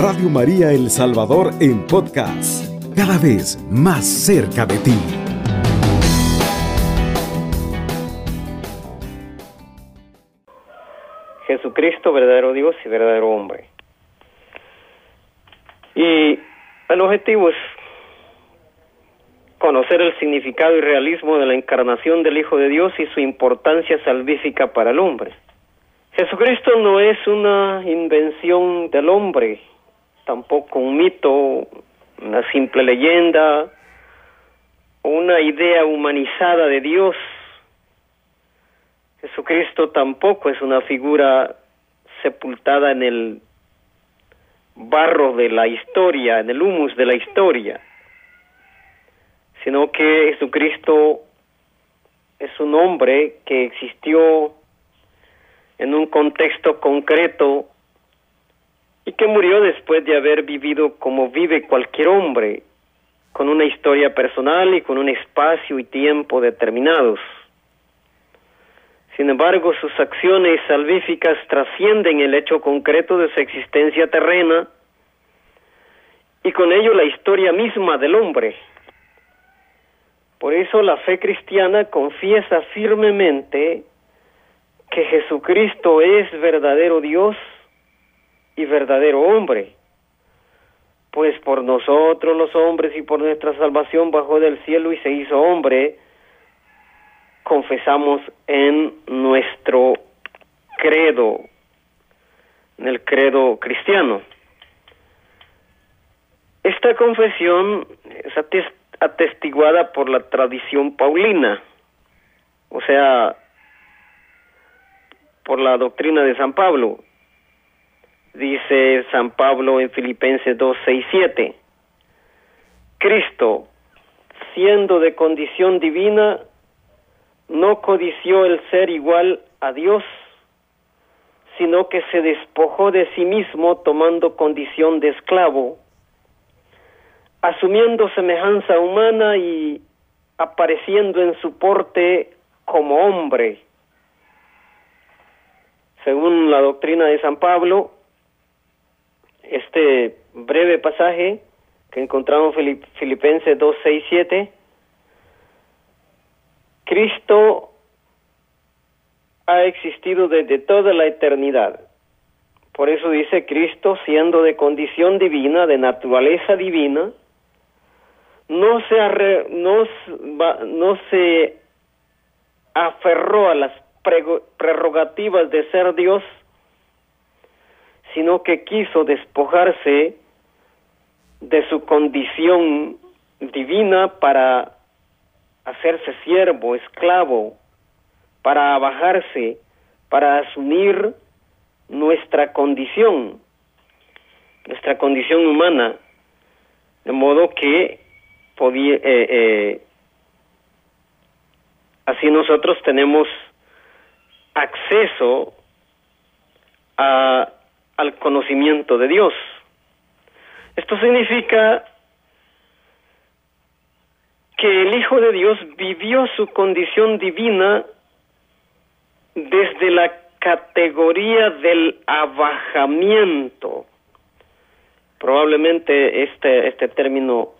Radio María El Salvador en podcast, cada vez más cerca de ti. Jesucristo, verdadero Dios y verdadero hombre. Y el objetivo es conocer el significado y realismo de la encarnación del Hijo de Dios y su importancia salvífica para el hombre. Jesucristo no es una invención del hombre, tampoco un mito, una simple leyenda, una idea humanizada de Dios. Jesucristo tampoco es una figura sepultada en el barro de la historia, en el humus de la historia, sino que Jesucristo es un hombre que existió en un contexto concreto y que murió después de haber vivido como vive cualquier hombre, con una historia personal y con un espacio y tiempo determinados. Sin embargo, sus acciones salvíficas trascienden el hecho concreto de su existencia terrena y con ello la historia misma del hombre. Por eso la fe cristiana confiesa firmemente que Jesucristo es verdadero Dios y verdadero hombre, pues por nosotros los hombres y por nuestra salvación bajó del cielo y se hizo hombre, confesamos en nuestro credo, en el credo cristiano. Esta confesión es atestiguada por la tradición paulina, o sea, por la doctrina de San Pablo. Dice San Pablo en Filipenses 2, 6, 7. Cristo, siendo de condición divina, no codició el ser igual a Dios, sino que se despojó de sí mismo tomando condición de esclavo, asumiendo semejanza humana y apareciendo en su porte como hombre. Según la doctrina de San Pablo, este breve pasaje que encontramos en Filipenses 2, 6, 7, Cristo ha existido desde toda la eternidad. Por eso dice Cristo, siendo de condición divina, de naturaleza divina, no se, no, no se aferró a las prerrogativas de ser Dios, sino que quiso despojarse de su condición divina para hacerse siervo, esclavo, para bajarse, para asumir nuestra condición, nuestra condición humana, de modo que eh, eh, así nosotros tenemos acceso a, al conocimiento de Dios. Esto significa que el Hijo de Dios vivió su condición divina desde la categoría del abajamiento. Probablemente este, este término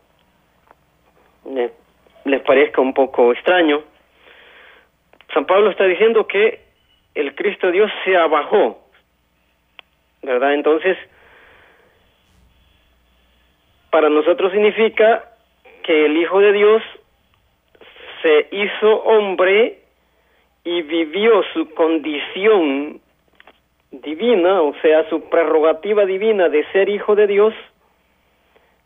les parezca un poco extraño. San Pablo está diciendo que el Cristo Dios se abajó, ¿verdad? Entonces, para nosotros significa que el Hijo de Dios se hizo hombre y vivió su condición divina, o sea, su prerrogativa divina de ser Hijo de Dios,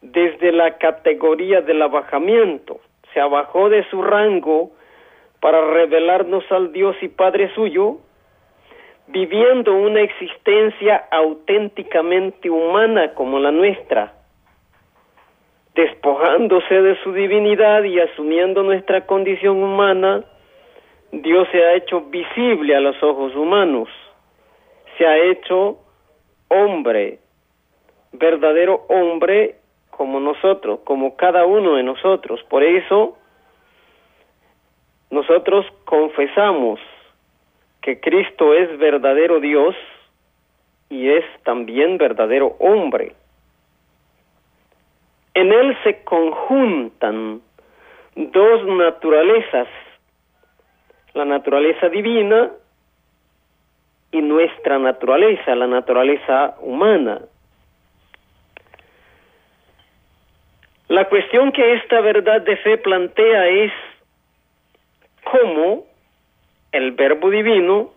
desde la categoría del abajamiento. Se abajó de su rango para revelarnos al Dios y Padre suyo, viviendo una existencia auténticamente humana como la nuestra, despojándose de su divinidad y asumiendo nuestra condición humana, Dios se ha hecho visible a los ojos humanos, se ha hecho hombre, verdadero hombre como nosotros, como cada uno de nosotros. Por eso nosotros confesamos que Cristo es verdadero Dios y es también verdadero hombre. En él se conjuntan dos naturalezas, la naturaleza divina y nuestra naturaleza, la naturaleza humana. La cuestión que esta verdad de fe plantea es cómo el verbo divino,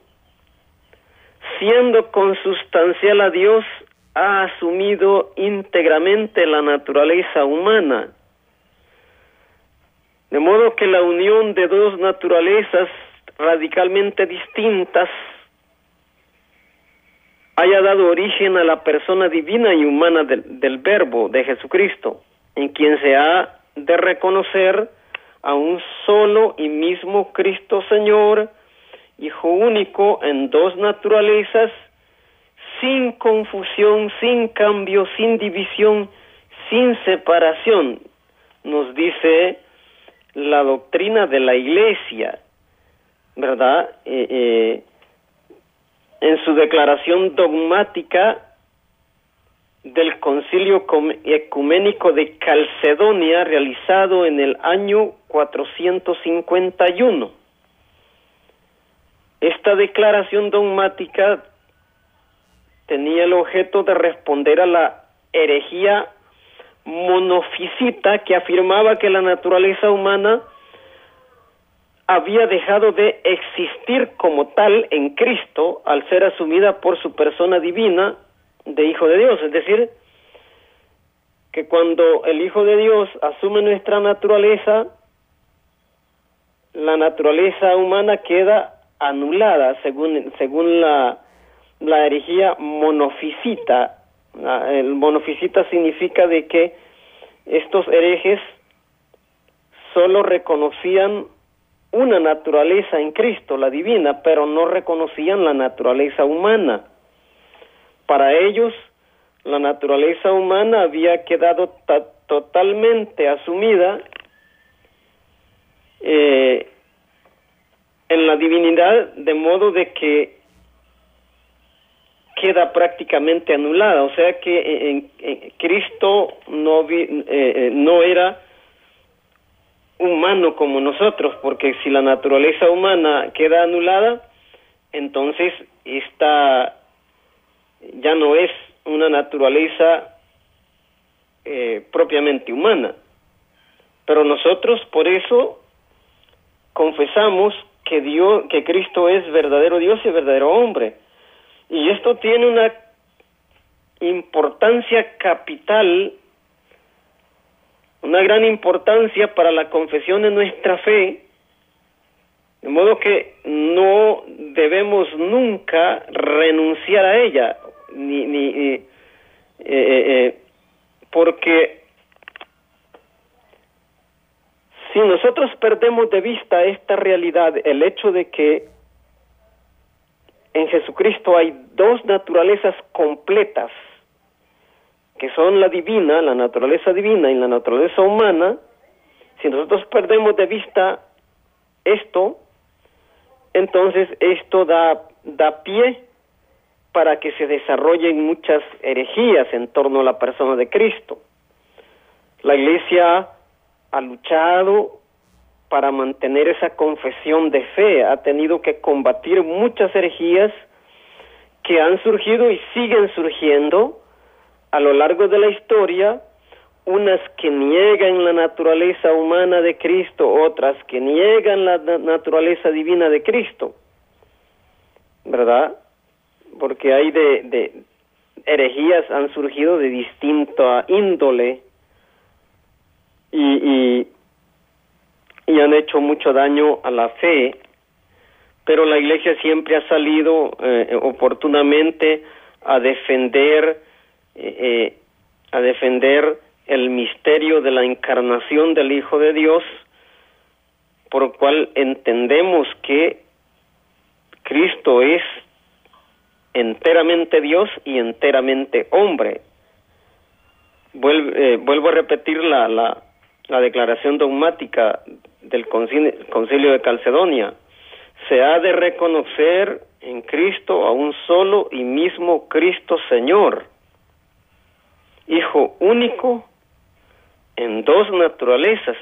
siendo consustancial a Dios, ha asumido íntegramente la naturaleza humana. De modo que la unión de dos naturalezas radicalmente distintas haya dado origen a la persona divina y humana del, Verbo de Jesucristo, en quien se ha de reconocer a un solo y mismo Cristo Señor, Hijo único en dos naturalezas, sin confusión, sin cambio, sin división, sin separación, nos dice la doctrina de la Iglesia, ¿verdad? Eh, eh, en su declaración dogmática del Concilio Ecuménico de Calcedonia realizado en el año 451. Esta declaración dogmática tenía el objeto de responder a la herejía monofisita que afirmaba que la naturaleza humana había dejado de existir como tal en Cristo al ser asumida por su persona divina de Hijo de Dios, es decir, que cuando el Hijo de Dios asume nuestra naturaleza, la naturaleza humana queda anulada según, según la, la herejía monofisita. El monofisita significa de que estos herejes solo reconocían una naturaleza en Cristo, la divina, pero no reconocían la naturaleza humana. Para ellos, la naturaleza humana había quedado totalmente asumida eh, en la divinidad, de modo de que queda prácticamente anulada, o sea que en, Cristo no, eh, eh, no era humano como nosotros, porque si la naturaleza humana queda anulada, entonces esta ya no es una naturaleza eh, propiamente humana. Pero nosotros por eso confesamos que Dios, que Cristo es verdadero Dios y verdadero hombre. Y esto tiene una importancia capital una gran importancia para la confesión de nuestra fe, de modo que no debemos nunca renunciar a ella, ni, ni eh, eh, eh, porque si nosotros perdemos de vista esta realidad, el hecho de que en Jesucristo hay dos naturalezas completas, que son la divina, la naturaleza divina y la naturaleza humana, si nosotros perdemos de vista esto, entonces esto da, da pie para que se desarrollen muchas herejías en torno a la persona de Cristo. La Iglesia ha luchado para mantener esa confesión de fe, ha tenido que combatir muchas herejías que han surgido y siguen surgiendo, a lo largo de la historia, unas que niegan la naturaleza humana de Cristo, otras que niegan la naturaleza divina de Cristo, ¿verdad? Porque hay de, de herejías han surgido de distinta índole y, y, han hecho mucho daño a la fe, pero la Iglesia siempre ha salido eh, oportunamente a defender eh, eh, a defender el misterio de la encarnación del Hijo de Dios, por lo cual entendemos que Cristo es enteramente Dios y enteramente hombre. Eh, vuelvo a repetir la, la, la declaración dogmática del concilio de Calcedonia. Se ha de reconocer en Cristo a un solo y mismo Cristo Señor Hijo único en dos naturalezas.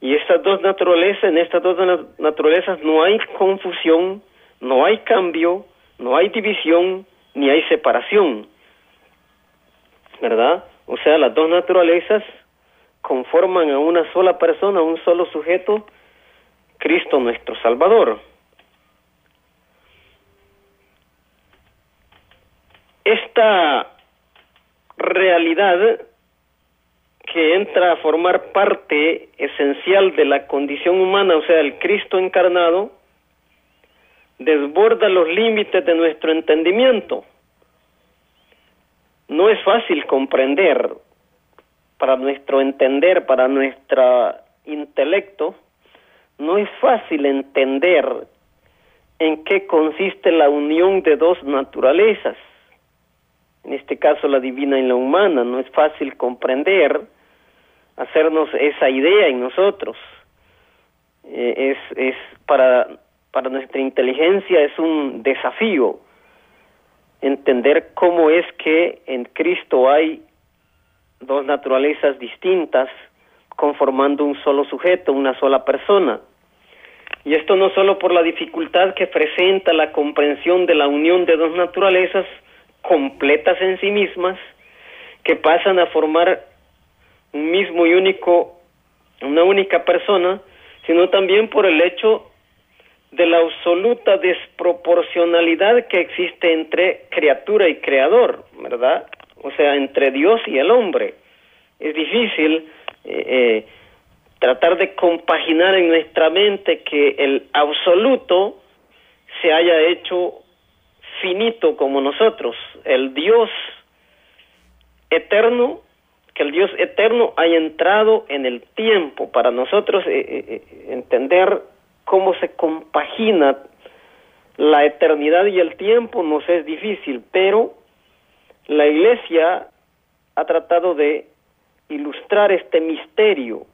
Y estas dos naturalezas, en estas dos naturalezas no hay confusión, no hay cambio, no hay división, ni hay separación. ¿Verdad? O sea, las dos naturalezas conforman a una sola persona, un solo sujeto, Cristo nuestro Salvador. Esta realidad que entra a formar parte esencial de la condición humana, o sea, el Cristo encarnado, desborda los límites de nuestro entendimiento. No es fácil comprender para nuestro entender, para nuestro intelecto, no es fácil entender en qué consiste la unión de dos naturalezas, en este caso la divina y la humana, no es fácil comprender, hacernos esa idea en nosotros. Eh, es, es para, para nuestra inteligencia es un desafío entender cómo es que en Cristo hay dos naturalezas distintas conformando un solo sujeto, una sola persona. Y esto no solo por la dificultad que presenta la comprensión de la unión de dos naturalezas completas en sí mismas, que pasan a formar un mismo y único, una única persona, sino también por el hecho de la absoluta desproporcionalidad que existe entre criatura y creador, ¿verdad? O sea, entre Dios y el hombre. Es difícil eh, eh, tratar de compaginar en nuestra mente que el absoluto se haya hecho finito como nosotros, el Dios eterno, que el Dios eterno haya entrado en el tiempo. Para nosotros eh, entender cómo se compagina la eternidad y el tiempo nos es difícil, pero la Iglesia ha tratado de ilustrar este misterio,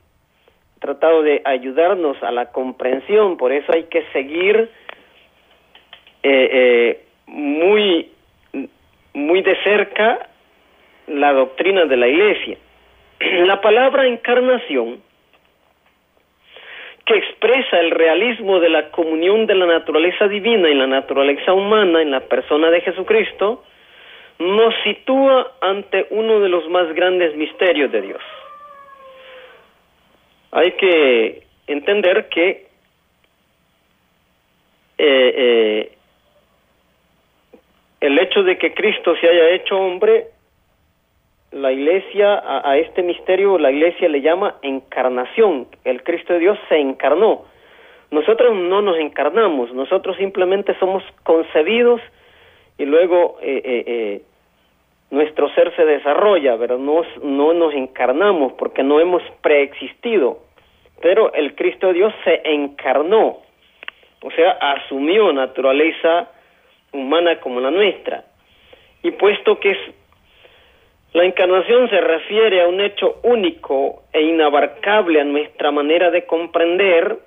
ha tratado de ayudarnos a la comprensión, por eso hay que seguir eh, eh, muy, muy de cerca la doctrina de la Iglesia. La palabra encarnación, que expresa el realismo de la comunión de la naturaleza divina y la naturaleza humana en la persona de Jesucristo, nos sitúa ante uno de los más grandes misterios de Dios. Hay que entender que eh, eh, el hecho de que Cristo se haya hecho hombre, la iglesia, a, este misterio, la iglesia le llama encarnación. El Cristo de Dios se encarnó. Nosotros no nos encarnamos, nosotros simplemente somos concebidos y luego eh, eh, nuestro ser se desarrolla, pero no, no nos encarnamos porque no hemos preexistido. Pero el Cristo Dios se encarnó, o sea, asumió naturaleza humana como la nuestra. Y puesto que la encarnación se refiere a un hecho único e inabarcable a nuestra manera de comprender,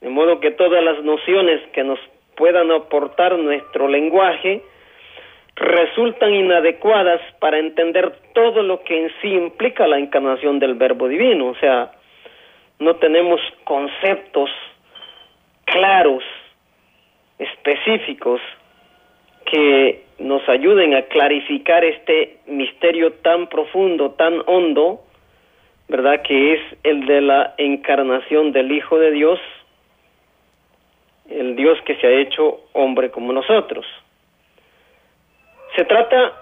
de modo que todas las nociones que nos puedan aportar nuestro lenguaje resultan inadecuadas para entender todo lo que en sí implica la encarnación del verbo divino, o sea, no tenemos conceptos claros, específicos, que nos ayuden a clarificar este misterio tan profundo, tan hondo, ¿verdad? Que es el de la encarnación del Hijo de Dios, el Dios que se ha hecho hombre como nosotros. Se trata,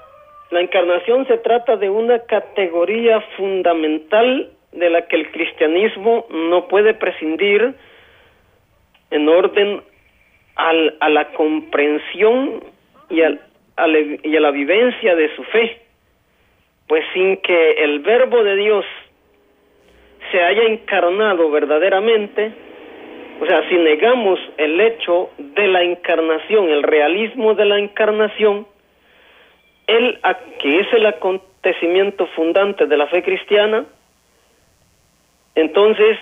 la encarnación se trata de una categoría fundamental de la que el cristianismo no puede prescindir en orden al, a la comprensión y, al, a la, y a la vivencia de su fe, pues sin que el verbo de Dios se haya encarnado verdaderamente, o sea, si negamos el hecho de la encarnación, el realismo de la encarnación, el, que es el acontecimiento fundante de la fe cristiana, entonces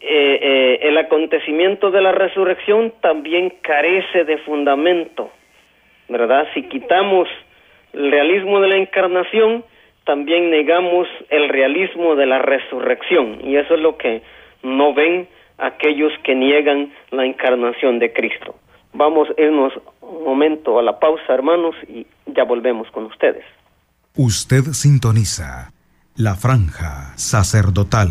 eh, eh, el acontecimiento de la resurrección también carece de fundamento, ¿verdad? Si quitamos el realismo de la encarnación, también negamos el realismo de la resurrección y eso es lo que no ven aquellos que niegan la encarnación de Cristo. Vamos a irnos un momento a la pausa, hermanos, y ya volvemos con ustedes. Usted sintoniza la franja sacerdotal.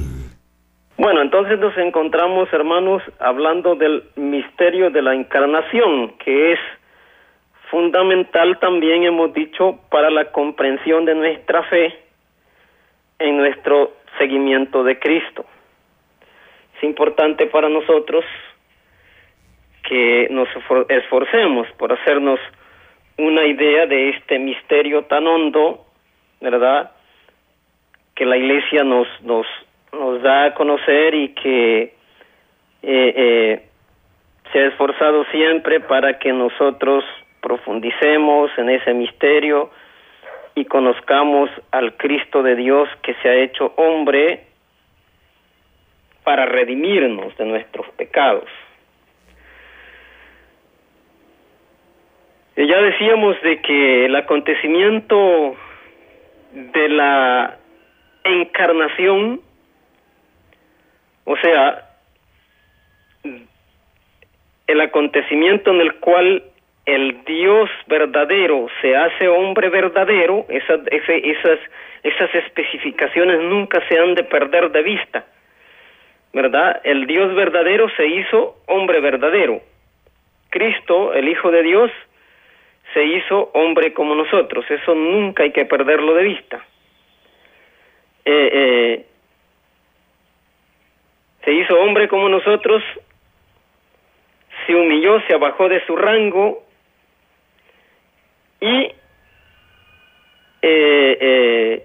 Bueno, entonces nos encontramos, hermanos, hablando del misterio de la encarnación, que es fundamental también, hemos dicho, para la comprensión de nuestra fe en nuestro seguimiento de Cristo. Es importante para nosotros que nos esforcemos por hacernos una idea de este misterio tan hondo, ¿verdad? Que la Iglesia nos nos nos da a conocer y que eh, eh, se ha esforzado siempre para que nosotros profundicemos en ese misterio y conozcamos al Cristo de Dios que se ha hecho hombre para redimirnos de nuestros pecados. Y ya decíamos de que el acontecimiento de la encarnación, o sea, el acontecimiento en el cual el Dios verdadero se hace hombre verdadero, esas, esas, esas especificaciones nunca se han de perder de vista, ¿verdad? El Dios verdadero se hizo hombre verdadero. Cristo, el Hijo de Dios, se hizo hombre como nosotros, eso nunca hay que perderlo de vista. Eh, eh, se hizo hombre como nosotros, se humilló, se abajó de su rango y eh, eh,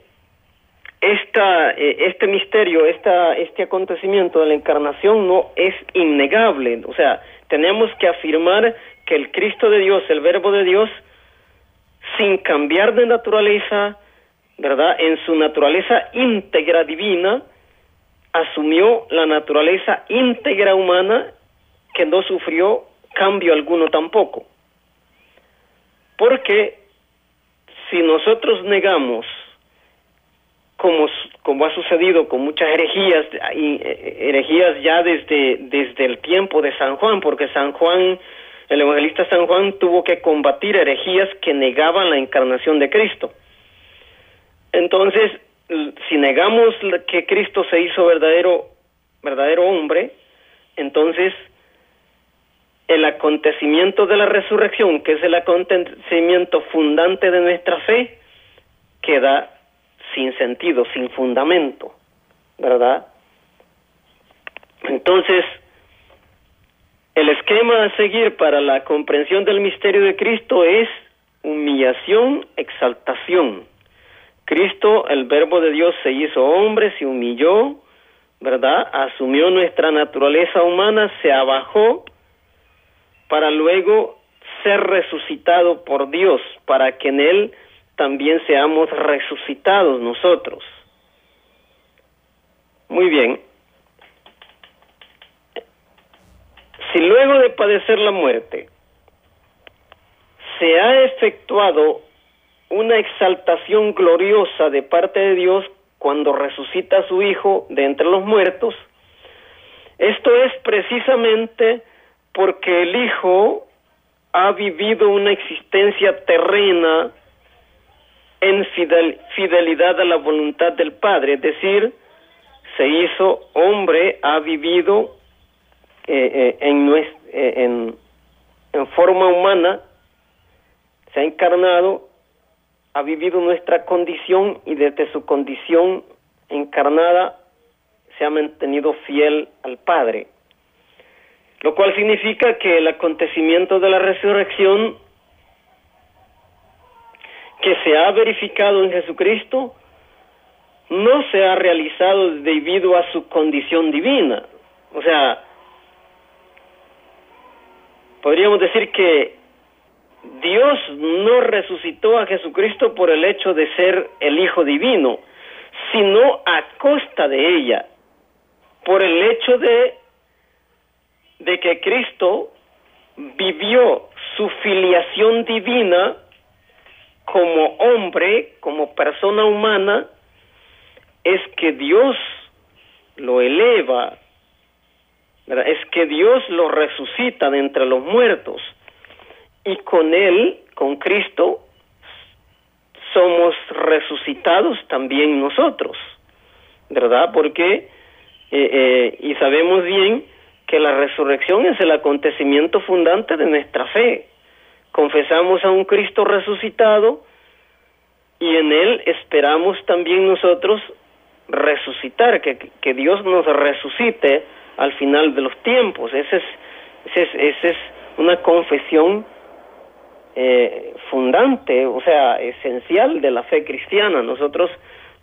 esta, eh, este misterio, esta, este acontecimiento de la encarnación no es innegable. O sea, tenemos que afirmar que el Cristo de Dios, el Verbo de Dios, sin cambiar de naturaleza, ¿verdad? En su naturaleza íntegra divina, asumió la naturaleza íntegra humana que no sufrió cambio alguno tampoco. Porque si nosotros negamos, como, como ha sucedido con muchas herejías, eh, herejías ya desde, desde el tiempo de San Juan, porque San Juan, el evangelista San Juan tuvo que combatir herejías que negaban la encarnación de Cristo. Entonces, si negamos que Cristo se hizo verdadero, verdadero hombre, entonces el acontecimiento de la resurrección, que es el acontecimiento fundante de nuestra fe, queda sin sentido, sin fundamento, ¿verdad? Entonces, el esquema a seguir para la comprensión del misterio de Cristo es humillación, exaltación. Cristo, el verbo de Dios, se hizo hombre, se humilló, ¿verdad? Asumió nuestra naturaleza humana, se abajó para luego ser resucitado por Dios, para que en Él también seamos resucitados nosotros. Muy bien. Si luego de padecer la muerte se ha efectuado una exaltación gloriosa de parte de Dios cuando resucita a su Hijo de entre los muertos, esto es precisamente porque el Hijo ha vivido una existencia terrena en fidelidad a la voluntad del Padre, es decir, se hizo hombre, ha vivido eh, eh, eh, en, en forma humana, se ha encarnado, ha vivido nuestra condición y desde su condición encarnada se ha mantenido fiel al Padre lo cual significa que el acontecimiento de la resurrección que se ha verificado en Jesucristo no se ha realizado debido a su condición divina. O sea, podríamos decir que Dios no resucitó a Jesucristo por el hecho de ser el Hijo Divino, sino a costa de ella, por el hecho de de que Cristo vivió su filiación divina como hombre, como persona humana, es que Dios lo eleva, es que Dios lo resucita de entre los muertos y con Él, con Cristo, somos resucitados también nosotros, ¿verdad? Porque, eh, eh, y sabemos bien que la resurrección es el acontecimiento fundante de nuestra fe. Confesamos a un Cristo resucitado y en Él esperamos también nosotros resucitar, que, que Dios nos resucite al final de los tiempos. Esa es, ese es, ese es una confesión eh, fundante, o sea, esencial de la fe cristiana. Nosotros,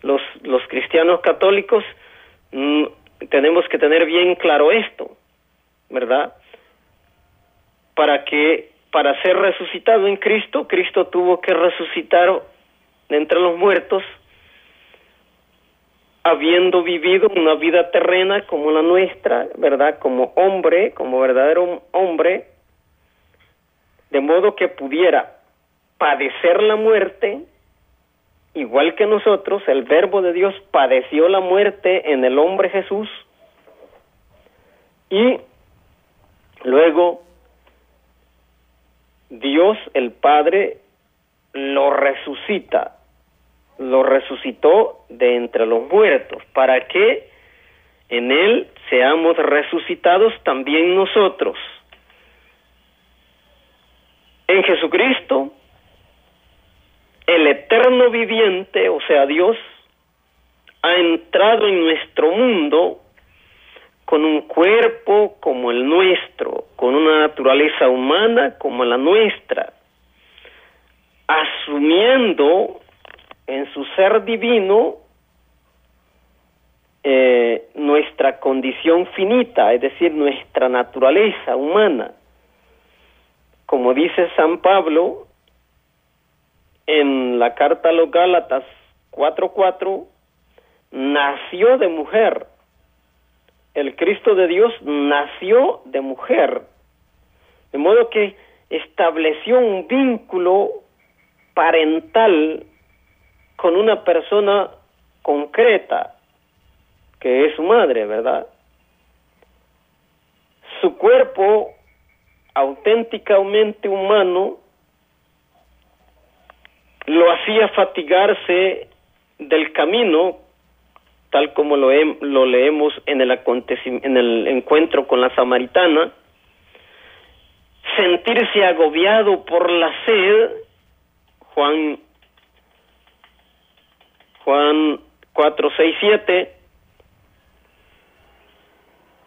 los, los cristianos católicos, mm, tenemos que tener bien claro esto, ¿verdad? Para que, para ser resucitado en Cristo, Cristo tuvo que resucitar entre los muertos habiendo vivido una vida terrena como la nuestra, ¿verdad? Como hombre, como verdadero hombre, de modo que pudiera padecer la muerte, igual que nosotros, el verbo de Dios padeció la muerte en el hombre Jesús, y luego Dios el Padre lo resucita lo resucitó de entre los muertos, para que en él seamos resucitados también nosotros. En Jesucristo, el eterno viviente, o sea Dios, ha entrado en nuestro mundo con un cuerpo como el nuestro, con una naturaleza humana como la nuestra, asumiendo en su ser divino eh, nuestra condición finita, es decir, nuestra naturaleza humana. Como dice San Pablo en la carta a los Gálatas 4:4, nació de mujer. El Cristo de Dios nació de mujer. De modo que estableció un vínculo parental con una persona concreta, que es su madre, ¿verdad? Su cuerpo auténticamente humano lo hacía fatigarse del camino, tal como lo, lo leemos en el, en el encuentro con la samaritana, sentirse agobiado por la sed, Juan Juan 4, 6, 7,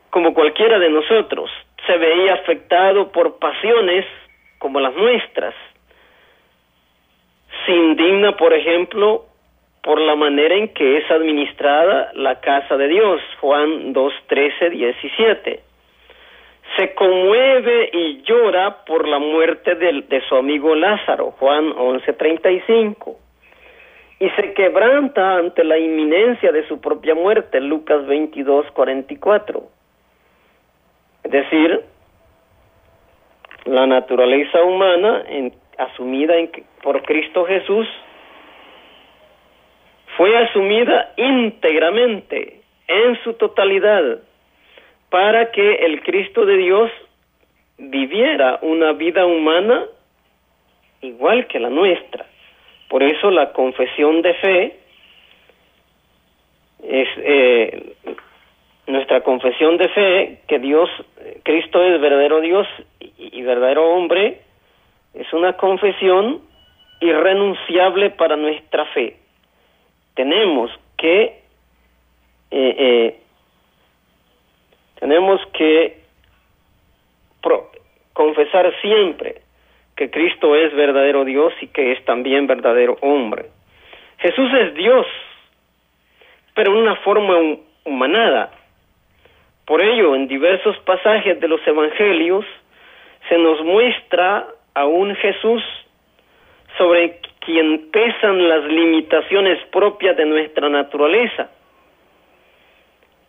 como cualquiera de nosotros, se veía afectado por pasiones como las nuestras. Se indigna, por ejemplo, por la manera en que es administrada la casa de Dios, Juan 2, 13, 17. Se conmueve y llora por la muerte de, de su amigo Lázaro, Juan 11, 35 y se quebranta ante la inminencia de su propia muerte, Lucas 22, 44. Es decir, la naturaleza humana en, asumida en, por Cristo Jesús fue asumida íntegramente, en su totalidad, para que el Cristo de Dios viviera una vida humana igual que la nuestra. Por eso la confesión de fe es eh, nuestra confesión de fe que Dios, Cristo es verdadero Dios y, verdadero hombre, es una confesión irrenunciable para nuestra fe. Tenemos que eh, eh, tenemos que confesar siempre que Cristo es verdadero Dios y que es también verdadero hombre. Jesús es Dios, pero en una forma humanada. Por ello, en diversos pasajes de los evangelios se nos muestra a un Jesús sobre quien pesan las limitaciones propias de nuestra naturaleza.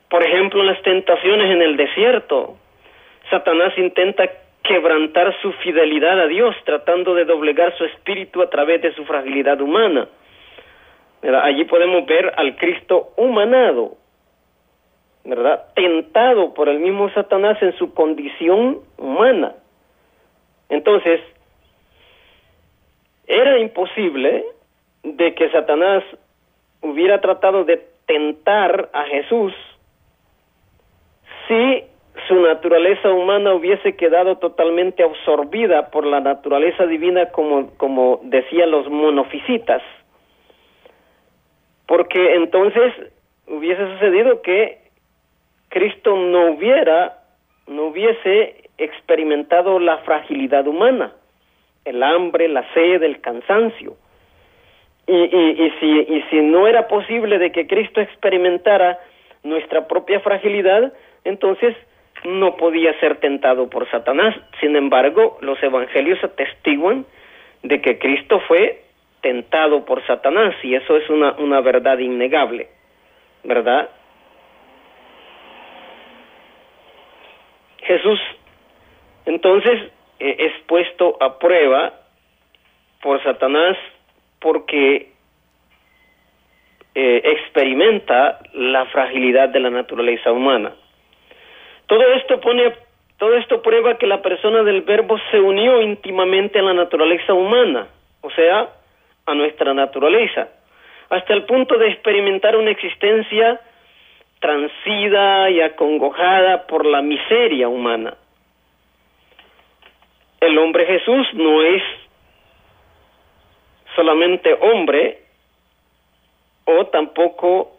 Por ejemplo, en las tentaciones en el desierto, Satanás intenta quebrantar su fidelidad a Dios, tratando de doblegar su espíritu a través de su fragilidad humana. Allí podemos ver al Cristo humanado, ¿verdad? Tentado por el mismo Satanás en su condición humana. Entonces, era imposible de que Satanás hubiera tratado de tentar a Jesús si su naturaleza humana hubiese quedado totalmente absorbida por la naturaleza divina como, como decían los monofisitas. Porque entonces hubiese sucedido que Cristo no hubiera, no hubiese experimentado la fragilidad humana, el hambre, la sed, el cansancio. Y, y, y, si, y si no era posible de que Cristo experimentara nuestra propia fragilidad, entonces no podía ser tentado por Satanás. Sin embargo, los evangelios atestiguan de que Cristo fue tentado por Satanás y eso es una, una verdad innegable, ¿verdad? Jesús entonces eh, es puesto a prueba por Satanás porque eh, experimenta la fragilidad de la naturaleza humana. Todo esto pone, todo esto prueba que la persona del Verbo se unió íntimamente a la naturaleza humana, o sea, a nuestra naturaleza, hasta el punto de experimentar una existencia transida y acongojada por la miseria humana. El hombre Jesús no es solamente hombre o tampoco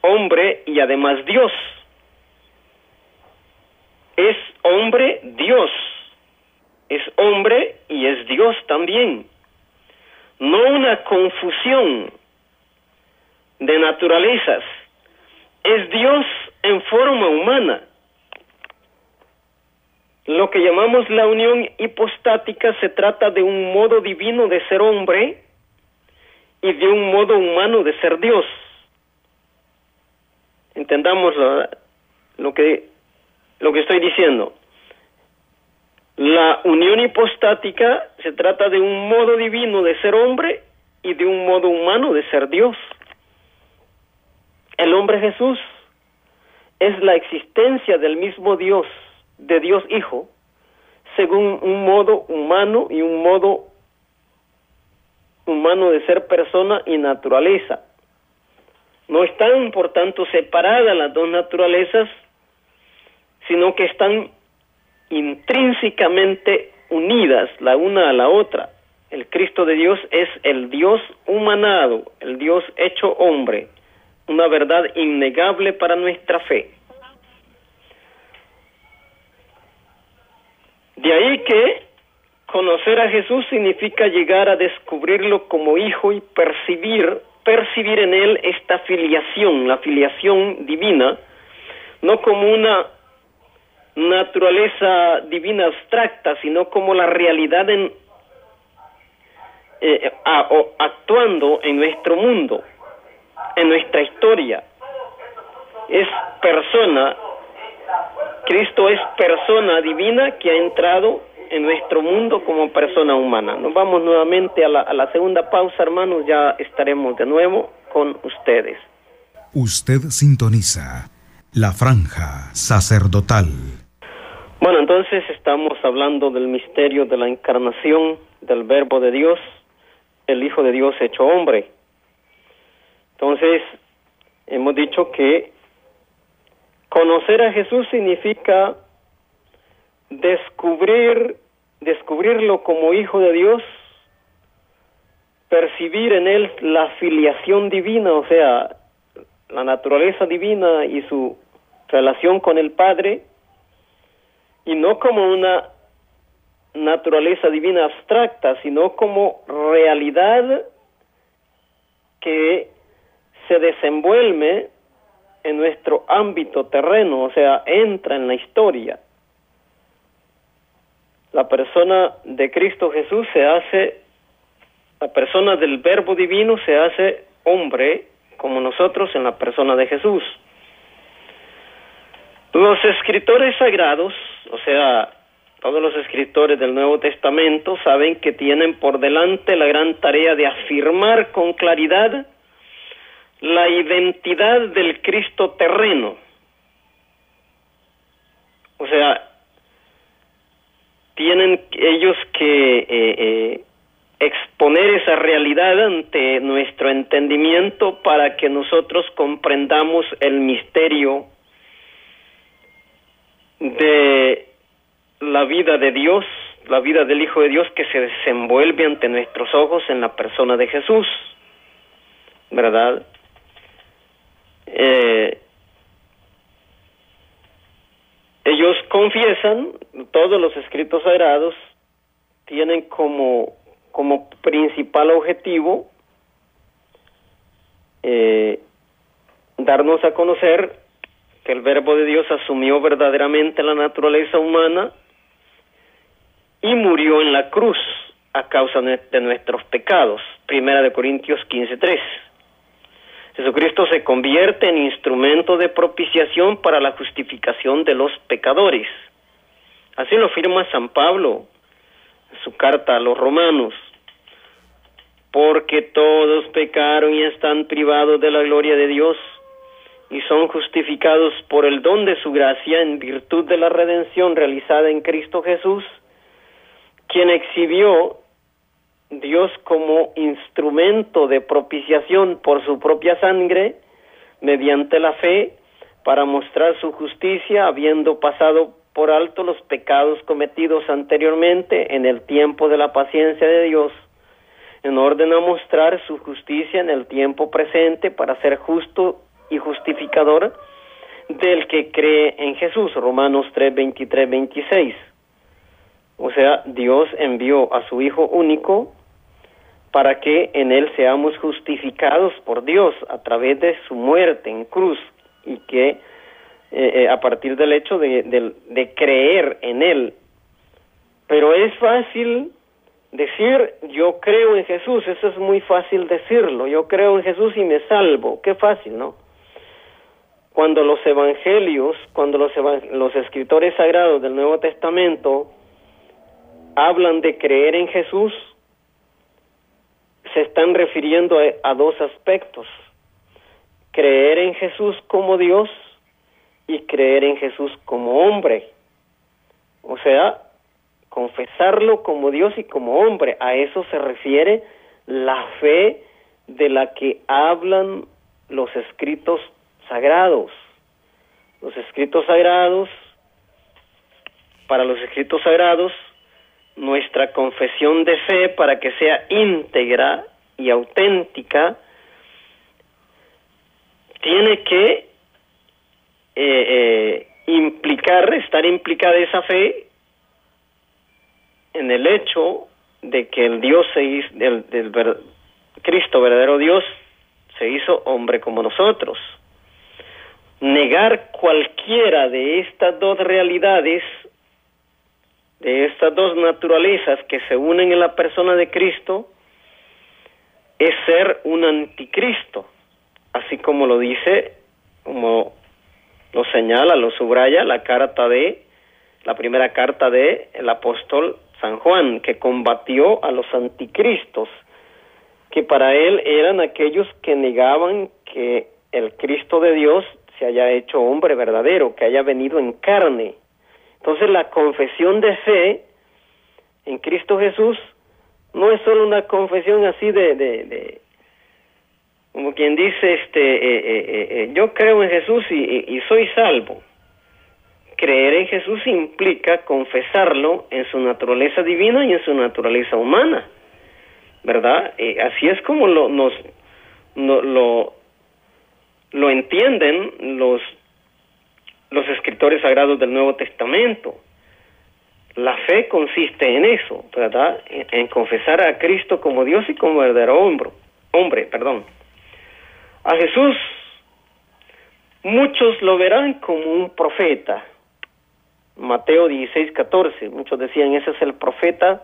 hombre y además Dios. Es hombre Dios. Es hombre y es Dios también. No una confusión de naturalezas. Es Dios en forma humana. Lo que llamamos la unión hipostática se trata de un modo divino de ser hombre y de un modo humano de ser Dios. Entendamos lo, que lo que estoy diciendo. La unión hipostática se trata de un modo divino de ser hombre y de un modo humano de ser Dios. El hombre Jesús es la existencia del mismo Dios de Dios Hijo según un modo humano y un modo humano de ser persona y naturaleza. No están, por tanto, separadas las dos naturalezas, sino que están intrínsecamente unidas la una a la otra. El Cristo de Dios es el Dios humanado, el Dios hecho hombre, una verdad innegable para nuestra fe. De ahí que conocer a Jesús significa llegar a descubrirlo como hijo y percibir, percibir en él esta filiación, la filiación divina, no como una naturaleza divina abstracta, sino como la realidad en, eh, actuando en nuestro mundo, en nuestra historia. Es persona Cristo es persona divina que ha entrado en nuestro mundo como persona humana. Nos vamos nuevamente a la, a la segunda pausa, hermanos, ya estaremos de nuevo con ustedes. Usted sintoniza la franja sacerdotal. Bueno, entonces estamos hablando del misterio de la encarnación del Verbo de Dios, el Hijo de Dios hecho hombre. Entonces, hemos dicho que Conocer a Jesús significa descubrir, descubrirlo como hijo de Dios, percibir en él la filiación divina, o sea, la naturaleza divina y su relación con el Padre, y no como una naturaleza divina abstracta, sino como realidad que se desenvuelve en nuestro ámbito terreno, o sea, entra en la historia. La persona de Cristo Jesús se hace, la persona del Verbo Divino se hace hombre como nosotros en la persona de Jesús. Los escritores sagrados o sea, todos los escritores del Nuevo Testamento saben que tienen por delante la gran tarea de afirmar con claridad la identidad del Cristo terreno. O sea, tienen ellos que eh, eh, exponer esa realidad ante nuestro entendimiento para que nosotros comprendamos el misterio de la vida de Dios, la vida del Hijo de Dios que se desenvuelve ante nuestros ojos en la persona de Jesús, ¿verdad? Eh, ellos confiesan, todos los escritos sagrados tienen como, como principal objetivo eh, darnos a conocer que el verbo de Dios asumió verdaderamente la naturaleza humana y murió en la cruz a causa de nuestros pecados. Primera de Corintios 15:3. Jesucristo se convierte en instrumento de propiciación para la justificación de los pecadores. Así lo afirma San Pablo en su carta a los romanos. Porque todos pecaron y están privados de la gloria de Dios y son justificados por el don de su gracia en virtud de la redención realizada en Cristo Jesús, quien exhibió Dios como instrumento de propiciación por su propia sangre, mediante la fe, para mostrar su justicia, habiendo pasado por alto los pecados cometidos anteriormente en el tiempo de la paciencia de Dios, en orden a mostrar su justicia en el tiempo presente para ser justo y justificador del que cree en Jesús. Romanos 3, 23, 26. O sea, Dios envió a su Hijo único para que en él seamos justificados por Dios a través de su muerte en cruz y que eh, eh, a partir del hecho de, de, creer en él. Pero es fácil decir yo creo en Jesús, eso es muy fácil decirlo, yo creo en Jesús y me salvo, qué fácil, ¿no? Cuando los evangelios, cuando los, escritores sagrados del Nuevo Testamento hablan de creer en Jesús, se están refiriendo a, dos aspectos, creer en Jesús como Dios y creer en Jesús como hombre. O sea, confesarlo como Dios y como hombre. A eso se refiere la fe de la que hablan los escritos sagrados. Los escritos sagrados, para los escritos sagrados, nuestra confesión de fe para que sea íntegra y auténtica, tiene que eh, eh, implicar, estar implicada esa fe en el hecho de que el Dios se hizo, del, Cristo, verdadero Dios, se hizo hombre como nosotros. Negar cualquiera de estas dos realidades de estas dos naturalezas que se unen en la persona de Cristo es ser un anticristo, así como lo dice, como lo señala, lo subraya la carta de, la primera carta de el apóstol San Juan, que combatió a los anticristos, que para él eran aquellos que negaban que el Cristo de Dios se haya hecho hombre verdadero, que haya venido en carne, entonces la confesión de fe en Cristo Jesús no es solo una confesión así de, de, como quien dice, este, eh, eh, eh, yo creo en Jesús y, y, soy salvo. Creer en Jesús implica confesarlo en su naturaleza divina y en su naturaleza humana, ¿verdad? así es como lo, nos, no, lo, lo entienden los los escritores sagrados del Nuevo Testamento. La fe consiste en eso, ¿verdad? En, confesar a Cristo como Dios y como verdadero hombre, hombre, perdón. A Jesús muchos lo verán como un profeta. Mateo 16, 14, muchos decían, ese es el profeta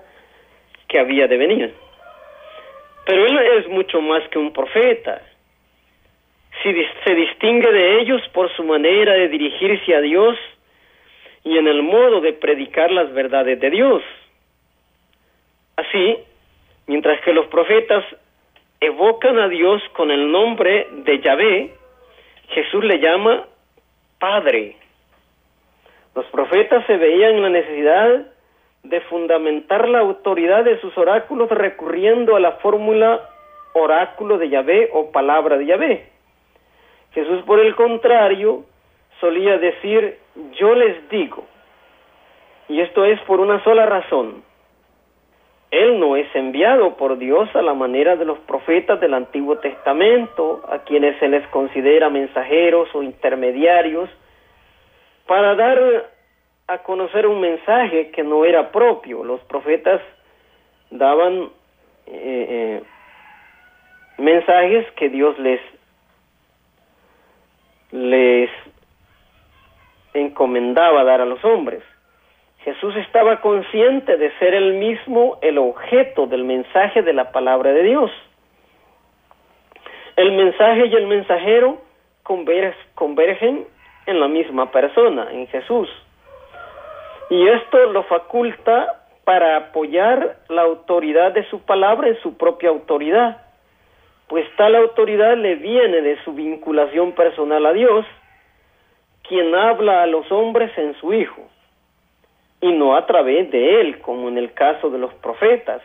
que había de venir. Pero él es mucho más que un profeta se distingue de ellos por su manera de dirigirse a Dios y en el modo de predicar las verdades de Dios. Así, mientras que los profetas evocan a Dios con el nombre de Yahvé, Jesús le llama Padre. Los profetas se veían la necesidad de fundamentar la autoridad de sus oráculos recurriendo a la fórmula oráculo de Yahvé o palabra de Yahvé. Jesús, por el contrario, solía decir, yo les digo, y esto es por una sola razón, él no es enviado por Dios a la manera de los profetas del Antiguo Testamento, a quienes se les considera mensajeros o intermediarios, para dar a conocer un mensaje que no era propio. Los profetas daban eh, eh, mensajes que Dios les les encomendaba dar a los hombres. Jesús estaba consciente de ser él mismo el objeto del mensaje de la palabra de Dios. El mensaje y el mensajero convergen en la misma persona, en Jesús. Y esto lo faculta para apoyar la autoridad de su palabra en su propia autoridad, pues tal autoridad le viene de su vinculación personal a Dios, quien habla a los hombres en su Hijo y no a través de él, como en el caso de los profetas.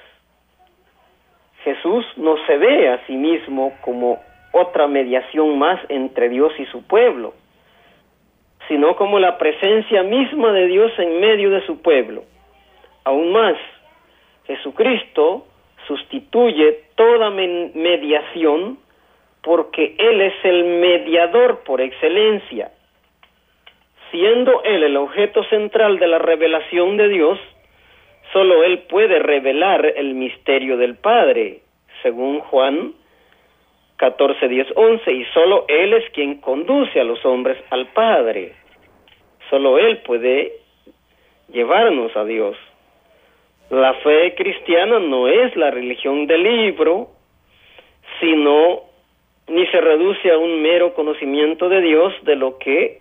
Jesús no se ve a sí mismo como otra mediación más entre Dios y su pueblo, sino como la presencia misma de Dios en medio de su pueblo. Aún más, Jesucristo sustituye toda mediación porque Él es el mediador por excelencia siendo Él el objeto central de la revelación de Dios, solo Él puede revelar el misterio del Padre, según Juan 14, 10, 11, y solo Él es quien conduce a los hombres al Padre. Solo Él puede llevarnos a Dios. La fe cristiana no es la religión del libro, sino ni se reduce a un mero conocimiento de Dios de lo que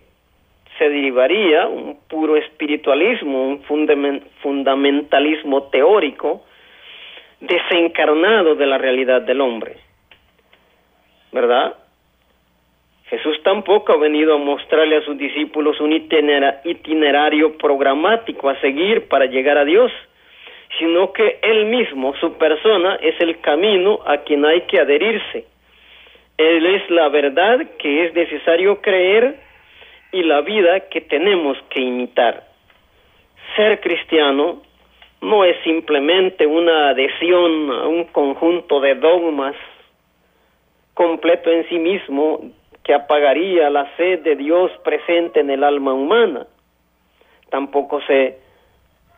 se derivaría un puro espiritualismo, un fundamentalismo teórico desencarnado de la realidad del hombre. ¿Verdad? Jesús tampoco ha venido a mostrarle a sus discípulos un itinerario programático a seguir para llegar a Dios, sino que Él mismo, su persona, es el camino a quien hay que adherirse. Él es la verdad que es necesario creer y la vida que tenemos que imitar. Ser cristiano no es simplemente una adhesión a un conjunto de dogmas completo en sí mismo que apagaría la sed de Dios presente en el alma humana. Tampoco se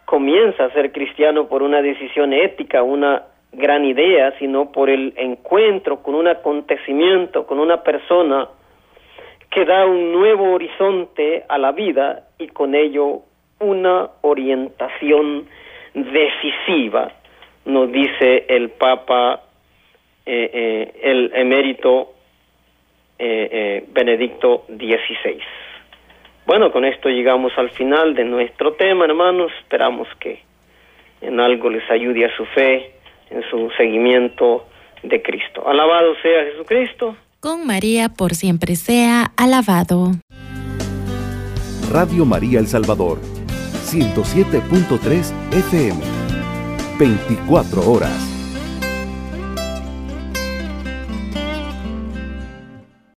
comienza a ser cristiano por una decisión ética, una gran idea, sino por el encuentro con un acontecimiento, con una persona que da un nuevo horizonte a la vida y con ello una orientación decisiva, nos dice el Papa, eh, eh, el emérito eh, Benedicto XVI. Bueno, con esto llegamos al final de nuestro tema, hermanos. Esperamos que en algo les ayude a su fe, en su seguimiento de Cristo. Alabado sea Jesucristo con María por siempre sea alabado. Radio María El Salvador, 107.3 FM, 24 horas.